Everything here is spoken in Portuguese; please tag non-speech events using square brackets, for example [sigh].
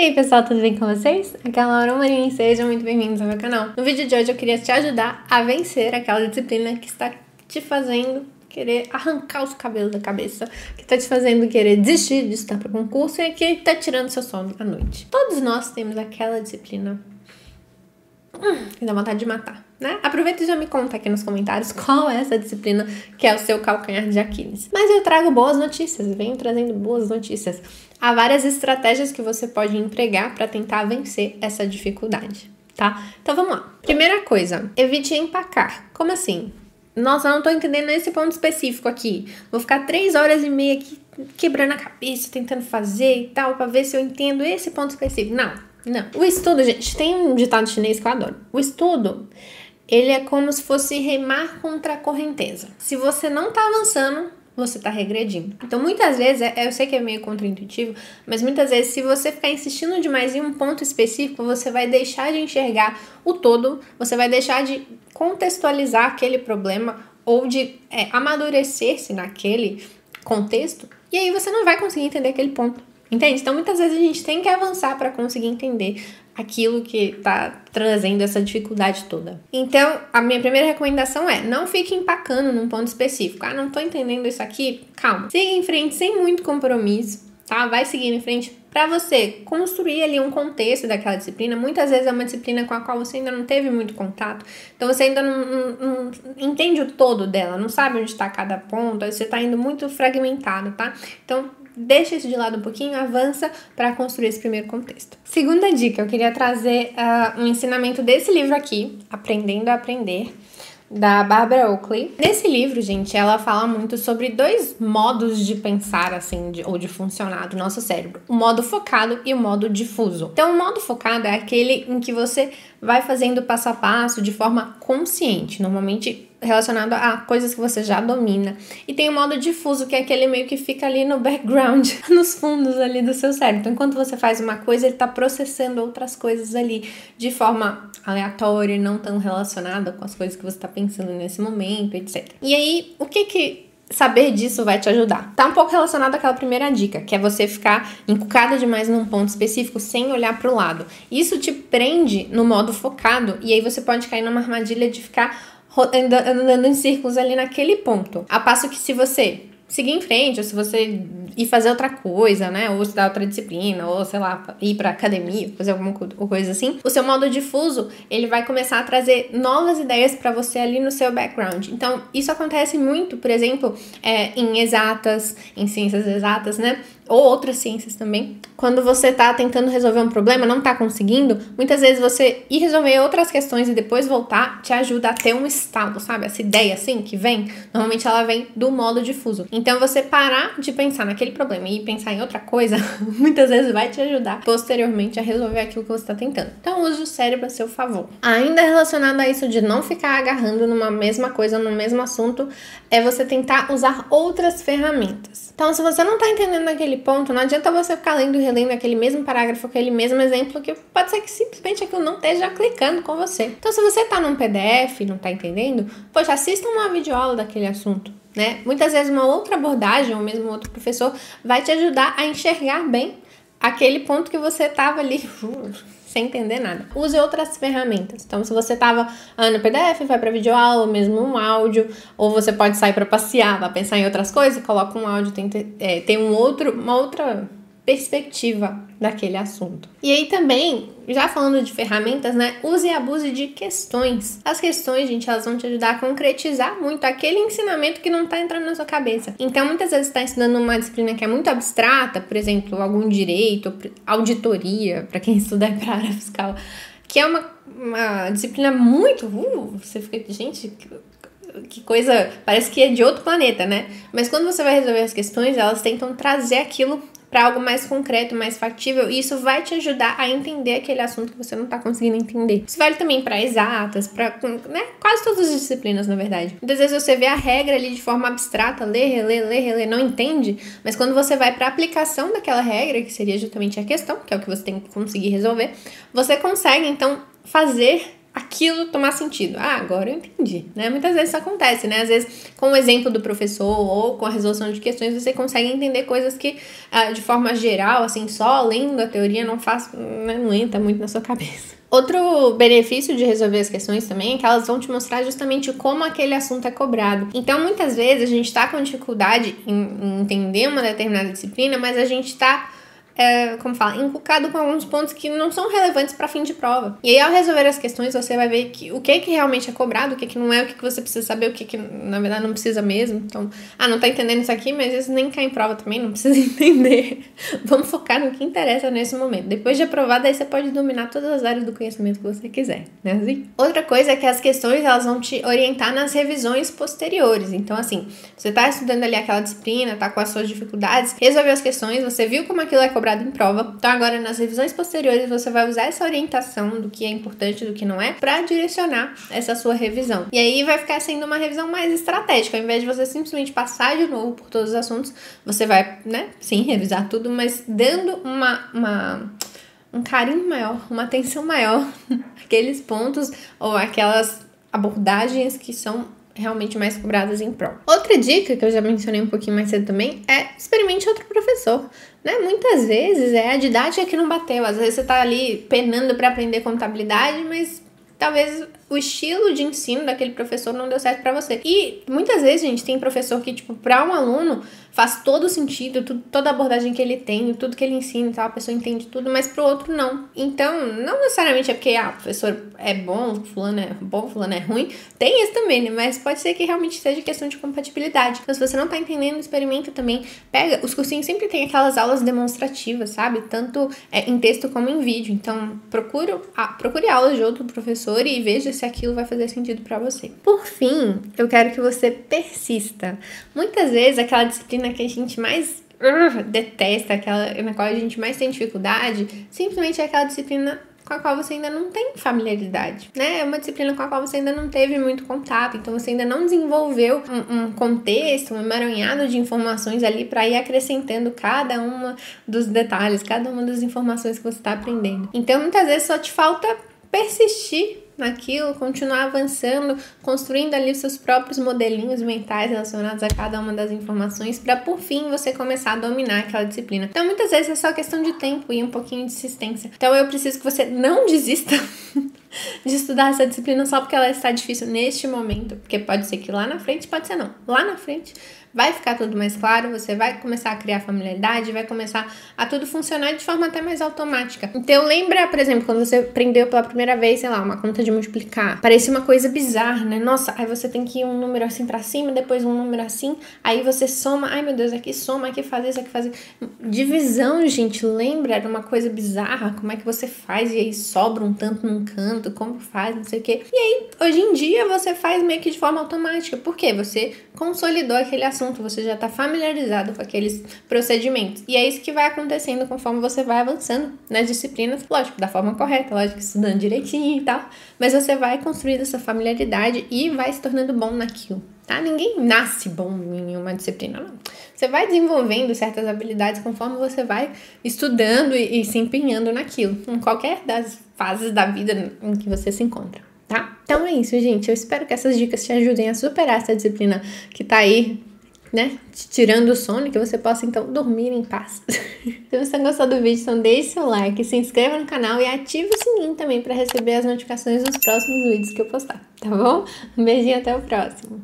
E aí pessoal, tudo bem com vocês? Aqui é a Laura Marinho sejam muito bem-vindos ao meu canal. No vídeo de hoje eu queria te ajudar a vencer aquela disciplina que está te fazendo querer arrancar os cabelos da cabeça, que está te fazendo querer desistir de estudar para concurso e que está tirando seu sono à noite. Todos nós temos aquela disciplina hum, que dá vontade de matar, né? Aproveita e já me conta aqui nos comentários qual é essa disciplina que é o seu calcanhar de Aquiles. Mas eu trago boas notícias, venho trazendo boas notícias. Há várias estratégias que você pode empregar para tentar vencer essa dificuldade, tá? Então vamos lá. Primeira coisa, evite empacar. Como assim? Nossa, eu não tô entendendo esse ponto específico aqui. Vou ficar três horas e meia aqui quebrando a cabeça, tentando fazer e tal, para ver se eu entendo esse ponto específico. Não, não. O estudo, gente, tem um ditado chinês que eu adoro. O estudo, ele é como se fosse remar contra a correnteza. Se você não tá avançando, você está regredindo. Então, muitas vezes, é, eu sei que é meio contraintuitivo, mas muitas vezes, se você ficar insistindo demais em um ponto específico, você vai deixar de enxergar o todo, você vai deixar de contextualizar aquele problema ou de é, amadurecer-se naquele contexto, e aí você não vai conseguir entender aquele ponto. Entende? Então, muitas vezes a gente tem que avançar para conseguir entender aquilo que está trazendo essa dificuldade toda. Então, a minha primeira recomendação é: não fique empacando num ponto específico. Ah, não estou entendendo isso aqui? Calma. Siga em frente sem muito compromisso, tá? Vai seguindo em frente para você construir ali um contexto daquela disciplina. Muitas vezes é uma disciplina com a qual você ainda não teve muito contato, então você ainda não, não, não entende o todo dela, não sabe onde está cada ponto, você está indo muito fragmentado, tá? Então, deixa isso de lado um pouquinho, avança para construir esse primeiro contexto. Segunda dica, eu queria trazer uh, um ensinamento desse livro aqui, Aprendendo a Aprender, da Barbara Oakley. Nesse livro, gente, ela fala muito sobre dois modos de pensar, assim, de, ou de funcionar do nosso cérebro: o modo focado e o modo difuso. Então, o modo focado é aquele em que você vai fazendo passo a passo de forma consciente, normalmente relacionado a coisas que você já domina. E tem o modo difuso, que é aquele meio que fica ali no background, [laughs] nos fundos ali do seu cérebro. Então, enquanto você faz uma coisa, ele está processando outras coisas ali de forma aleatória, não tão relacionada com as coisas que você está pensando nesse momento, etc. E aí, o que que saber disso vai te ajudar. Tá um pouco relacionado àquela primeira dica, que é você ficar encucada demais num ponto específico sem olhar para o lado. Isso te prende no modo focado e aí você pode cair numa armadilha de ficar andando em círculos ali naquele ponto. A passo que se você seguir em frente, ou se você ir fazer outra coisa, né? Ou estudar outra disciplina, ou sei lá, ir pra academia, fazer alguma coisa assim, o seu modo difuso, ele vai começar a trazer novas ideias para você ali no seu background. Então, isso acontece muito, por exemplo, é, em exatas, em ciências exatas, né? Ou outras ciências também, quando você está tentando resolver um problema, não está conseguindo, muitas vezes você ir resolver outras questões e depois voltar te ajuda a ter um estalo, sabe? Essa ideia assim que vem, normalmente ela vem do modo difuso. Então você parar de pensar naquele problema e pensar em outra coisa, [laughs] muitas vezes vai te ajudar posteriormente a resolver aquilo que você está tentando. Então use o cérebro a seu favor. Ainda relacionado a isso de não ficar agarrando numa mesma coisa, no mesmo assunto, é você tentar usar outras ferramentas. Então, se você não está entendendo aquele ponto, não adianta você ficar lendo e relendo aquele mesmo parágrafo, aquele mesmo exemplo, que pode ser que simplesmente aquilo não esteja clicando com você. Então, se você está num PDF e não está entendendo, poxa, assista uma videoaula daquele assunto. Né? Muitas vezes uma outra abordagem ou mesmo outro professor vai te ajudar a enxergar bem aquele ponto que você estava ali [laughs] sem entender nada. Use outras ferramentas. Então, se você estava ah, no PDF, vai para videoaula, mesmo um áudio, ou você pode sair para passear, vai pensar em outras coisas, coloca um áudio, tem, é, tem um outro, uma outra perspectiva daquele assunto. E aí também, já falando de ferramentas, né? Use e abuse de questões. As questões, gente, elas vão te ajudar a concretizar muito aquele ensinamento que não tá entrando na sua cabeça. Então, muitas vezes está estudando uma disciplina que é muito abstrata, por exemplo, algum direito, auditoria, para quem estuda [laughs] para área fiscal, que é uma, uma disciplina muito, uh, você fica, gente, que coisa, parece que é de outro planeta, né? Mas quando você vai resolver as questões, elas tentam trazer aquilo para algo mais concreto, mais factível, e isso vai te ajudar a entender aquele assunto que você não está conseguindo entender. Isso vale também para exatas, para né, quase todas as disciplinas, na verdade. Muitas vezes você vê a regra ali de forma abstrata, lê, relê, lê, relê, não entende, mas quando você vai para a aplicação daquela regra, que seria justamente a questão, que é o que você tem que conseguir resolver, você consegue então fazer aquilo tomar sentido. Ah, agora eu entendi, né? Muitas vezes isso acontece, né? Às vezes, com o exemplo do professor ou com a resolução de questões, você consegue entender coisas que, ah, de forma geral, assim, só lendo a teoria não faz, né? não entra muito na sua cabeça. [laughs] Outro benefício de resolver as questões também é que elas vão te mostrar justamente como aquele assunto é cobrado. Então, muitas vezes a gente está com dificuldade em, em entender uma determinada disciplina, mas a gente está é, como fala, encucado com alguns pontos que não são relevantes para fim de prova. E aí, ao resolver as questões, você vai ver que o que que realmente é cobrado, o que que não é, o que que você precisa saber, o que que na verdade não precisa mesmo. Então, ah, não tá entendendo isso aqui, mas isso nem cai em prova também, não precisa [laughs] entender. Vamos focar no que interessa nesse momento. Depois de aprovado, aí você pode dominar todas as áreas do conhecimento que você quiser, né? Assim? Outra coisa é que as questões, elas vão te orientar nas revisões posteriores. Então, assim, você tá estudando ali aquela disciplina, tá com as suas dificuldades, resolveu as questões, você viu como aquilo é cobrado em prova. Então, agora nas revisões posteriores, você vai usar essa orientação do que é importante e do que não é para direcionar essa sua revisão. E aí vai ficar sendo uma revisão mais estratégica. Ao invés de você simplesmente passar de novo por todos os assuntos, você vai, né, sim, revisar tudo, mas dando uma. uma um carinho maior, uma atenção maior [laughs] aqueles pontos ou aquelas abordagens que são realmente mais cobradas em prova. Outra dica que eu já mencionei um pouquinho mais cedo também é experimente outro professor. Né? Muitas vezes é a didática que não bateu. Às vezes você está ali penando para aprender contabilidade, mas talvez o estilo de ensino daquele professor não deu certo para você. E muitas vezes, gente, tem professor que, tipo, para um aluno faz todo sentido, tudo, toda a abordagem que ele tem, tudo que ele ensina e tal, a pessoa entende tudo, mas pro outro não. Então, não necessariamente é porque ah, o professor é bom, fulano é bom, fulano é ruim. Tem isso também, né? Mas pode ser que realmente seja questão de compatibilidade. Então, se você não tá entendendo, experimenta também. Pega, os cursinhos sempre tem aquelas aulas demonstrativas, sabe? Tanto é, em texto como em vídeo. Então, procure, procure aulas de outro professor e veja se aquilo vai fazer sentido para você. Por fim, eu quero que você persista. Muitas vezes aquela disciplina que a gente mais uh, detesta, aquela na qual a gente mais tem dificuldade, simplesmente é aquela disciplina com a qual você ainda não tem familiaridade, né? É uma disciplina com a qual você ainda não teve muito contato, então você ainda não desenvolveu um, um contexto, um emaranhado de informações ali para ir acrescentando cada uma dos detalhes, cada uma das informações que você está aprendendo. Então muitas vezes só te falta persistir naquilo, continuar avançando, construindo ali seus próprios modelinhos mentais relacionados a cada uma das informações, para por fim você começar a dominar aquela disciplina. Então, muitas vezes é só questão de tempo e um pouquinho de insistência. Então, eu preciso que você não [laughs] desista de estudar essa disciplina só porque ela está difícil neste momento, porque pode ser que lá na frente, pode ser não. Lá na frente vai ficar tudo mais claro, você vai começar a criar familiaridade, vai começar a tudo funcionar de forma até mais automática. Então, lembra, por exemplo, quando você aprendeu pela primeira vez, sei lá, uma conta de multiplicar. Parecia uma coisa bizarra, né? Nossa, aí você tem que ir um número assim para cima, depois um número assim, aí você soma, ai meu Deus, aqui soma, aqui faz isso, aqui faz isso. Divisão, gente, lembra? Era uma coisa bizarra, como é que você faz e aí sobra um tanto num canto, como faz, não sei o quê. E aí, hoje em dia, você faz meio que de forma automática. Por quê? Você consolidou aquele assunto você já está familiarizado com aqueles procedimentos. E é isso que vai acontecendo conforme você vai avançando nas disciplinas, lógico, da forma correta, lógico, estudando direitinho e tal, mas você vai construindo essa familiaridade e vai se tornando bom naquilo. Tá? Ninguém nasce bom em uma disciplina, não. Você vai desenvolvendo certas habilidades conforme você vai estudando e, e se empenhando naquilo, em qualquer das fases da vida em que você se encontra tá? Então é isso, gente. Eu espero que essas dicas te ajudem a superar essa disciplina que tá aí né, tirando o sono, que você possa então dormir em paz. [laughs] se você gostou do vídeo, então deixe seu like, se inscreva no canal e ative o sininho também para receber as notificações dos próximos vídeos que eu postar, tá bom? Um beijinho até o próximo.